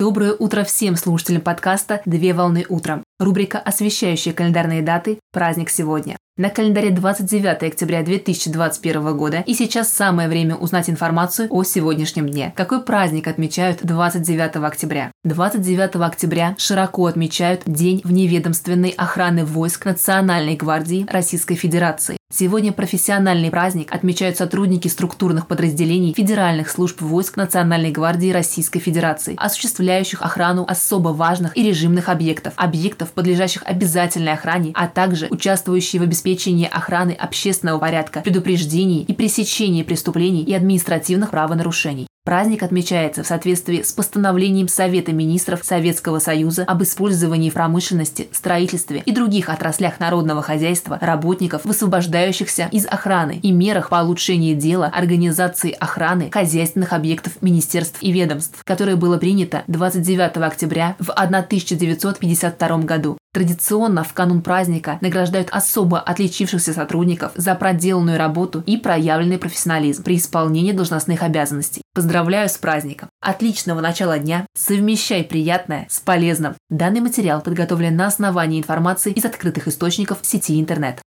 Доброе утро всем слушателям подкаста «Две волны утром». Рубрика, освещающая календарные даты «Праздник сегодня». На календаре 29 октября 2021 года и сейчас самое время узнать информацию о сегодняшнем дне. Какой праздник отмечают 29 октября? 29 октября широко отмечают День вневедомственной охраны войск Национальной гвардии Российской Федерации. Сегодня профессиональный праздник отмечают сотрудники структурных подразделений федеральных служб войск Национальной гвардии Российской Федерации, осуществляющих охрану особо важных и режимных объектов, объектов, подлежащих обязательной охране, а также участвующие в обеспечении охраны общественного порядка, предупреждении и пресечении преступлений и административных правонарушений. Праздник отмечается в соответствии с постановлением Совета министров Советского Союза об использовании в промышленности, строительстве и других отраслях народного хозяйства работников, высвобождающихся из охраны и мерах по улучшению дела организации охраны хозяйственных объектов министерств и ведомств, которое было принято 29 октября в 1952 году. Традиционно в канун праздника награждают особо отличившихся сотрудников за проделанную работу и проявленный профессионализм при исполнении должностных обязанностей. Поздравляю с праздником! Отличного начала дня! Совмещай приятное с полезным! Данный материал подготовлен на основании информации из открытых источников сети интернет.